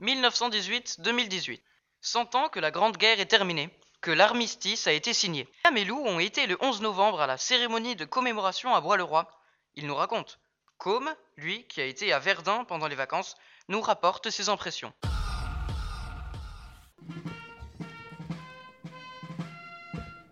1918-2018. 100 ans que la Grande Guerre est terminée, que l'armistice a été signé. Sam et Lou ont été le 11 novembre à la cérémonie de commémoration à Bois-le-Roi. Il nous raconte. Com, lui, qui a été à Verdun pendant les vacances, nous rapporte ses impressions.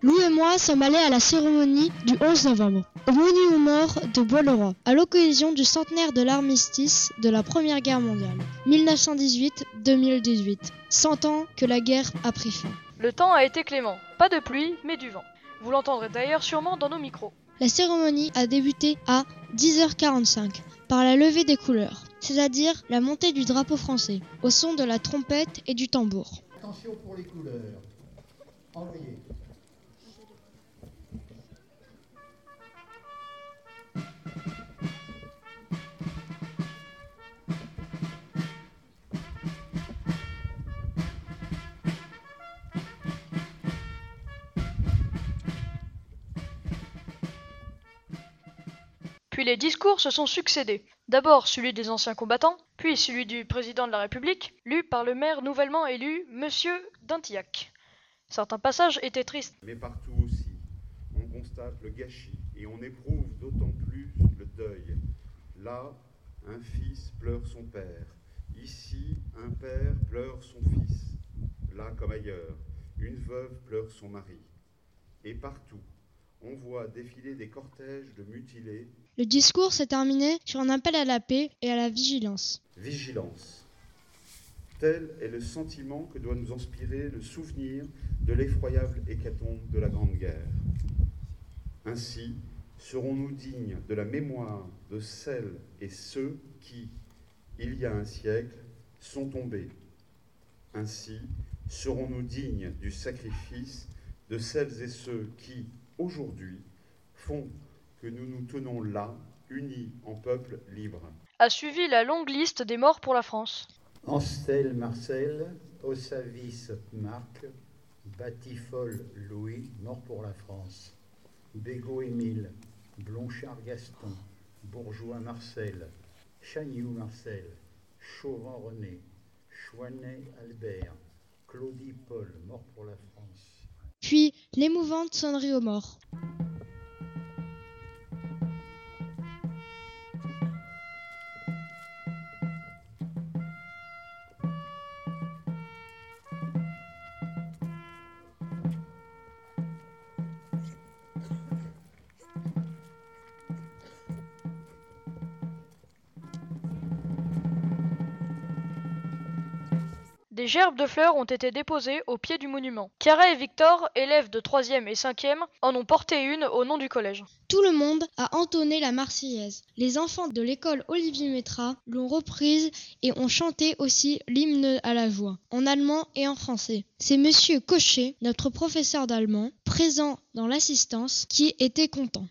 Lou et moi sommes allés à la cérémonie du 11 novembre, au monument mort de Bois-le-Roi, à l'occasion du centenaire de l'armistice de la Première Guerre mondiale, 1918-2018. 100 ans que la guerre a pris fin. Le temps a été clément, pas de pluie, mais du vent. Vous l'entendrez d'ailleurs sûrement dans nos micros. La cérémonie a débuté à 10h45 par la levée des couleurs, c'est-à-dire la montée du drapeau français, au son de la trompette et du tambour. Attention pour les couleurs. Envoyez. Les discours se sont succédés. D'abord celui des anciens combattants, puis celui du président de la République, lu par le maire nouvellement élu, Monsieur Dintillac. Certains passages étaient tristes. Mais partout aussi, on constate le gâchis et on éprouve d'autant plus le deuil. Là, un fils pleure son père. Ici, un père pleure son fils. Là comme ailleurs, une veuve pleure son mari. Et partout, on voit défiler des cortèges de mutilés. Le discours s'est terminé sur un appel à la paix et à la vigilance. Vigilance. Tel est le sentiment que doit nous inspirer le souvenir de l'effroyable hécatombe de la Grande Guerre. Ainsi, serons-nous dignes de la mémoire de celles et ceux qui, il y a un siècle, sont tombés. Ainsi, serons-nous dignes du sacrifice de celles et ceux qui, aujourd'hui, font que nous nous tenons là, unis en peuple libre. A suivi la longue liste des morts pour la France. Anstel Marcel, Ossavis Marc, Batifol Louis, mort pour la France. Bégaud Émile, Blonchard Gaston, Bourgeois Marcel, Chagnoux Marcel, Chauvin René, Chouanet Albert, Claudie Paul, mort pour la France. Puis l'émouvante sonnerie aux morts. Des gerbes de fleurs ont été déposées au pied du monument. Chiara et Victor, élèves de 3e et 5e, en ont porté une au nom du collège. Tout le monde a entonné la Marseillaise. Les enfants de l'école Olivier Métra l'ont reprise et ont chanté aussi l'hymne à la joie, en allemand et en français. C'est monsieur Cochet, notre professeur d'allemand, présent dans l'assistance, qui était content.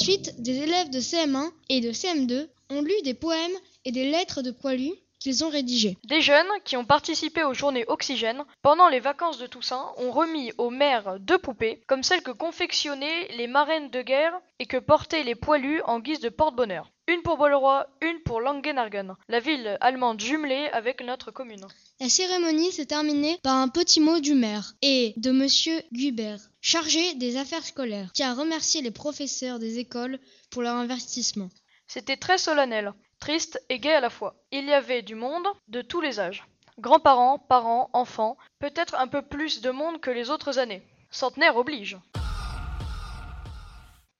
Ensuite, des élèves de CM1 et de CM2 ont lu des poèmes et des lettres de poilus qu'ils ont rédigés. Des jeunes qui ont participé aux journées Oxygène pendant les vacances de Toussaint ont remis aux mères deux poupées, comme celles que confectionnaient les marraines de guerre et que portaient les poilus en guise de porte-bonheur. Une pour Bolleroy, une pour Langenargen, la ville allemande jumelée avec notre commune. La cérémonie s'est terminée par un petit mot du maire et de monsieur Guibert, chargé des affaires scolaires, qui a remercié les professeurs des écoles pour leur investissement. C'était très solennel, triste et gai à la fois. Il y avait du monde de tous les âges. Grands-parents, parents, enfants, peut-être un peu plus de monde que les autres années. Centenaire oblige.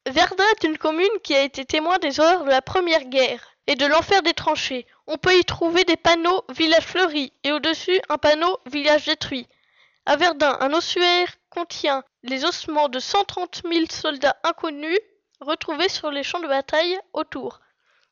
Verdun est une commune qui a été témoin des horreurs de la Première Guerre et de l'enfer des tranchées. On peut y trouver des panneaux village fleuri et au-dessus un panneau village détruit. À Verdun, un ossuaire contient les ossements de 130 000 soldats inconnus retrouvés sur les champs de bataille autour,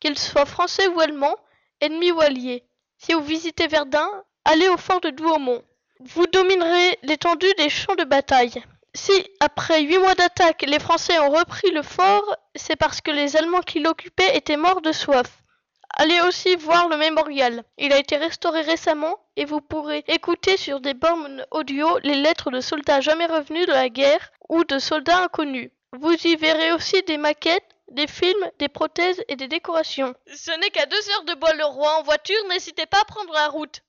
qu'ils soient français ou allemands, ennemis ou alliés. Si vous visitez Verdun, allez au fort de Douaumont. Vous dominerez l'étendue des champs de bataille. Si, après huit mois d'attaque, les Français ont repris le fort, c'est parce que les Allemands qui l'occupaient étaient morts de soif. Allez aussi voir le mémorial. Il a été restauré récemment et vous pourrez écouter sur des bornes audio les lettres de soldats jamais revenus de la guerre ou de soldats inconnus. Vous y verrez aussi des maquettes, des films, des prothèses et des décorations. Ce n'est qu'à deux heures de Bois-le-Roi en voiture, n'hésitez pas à prendre la route.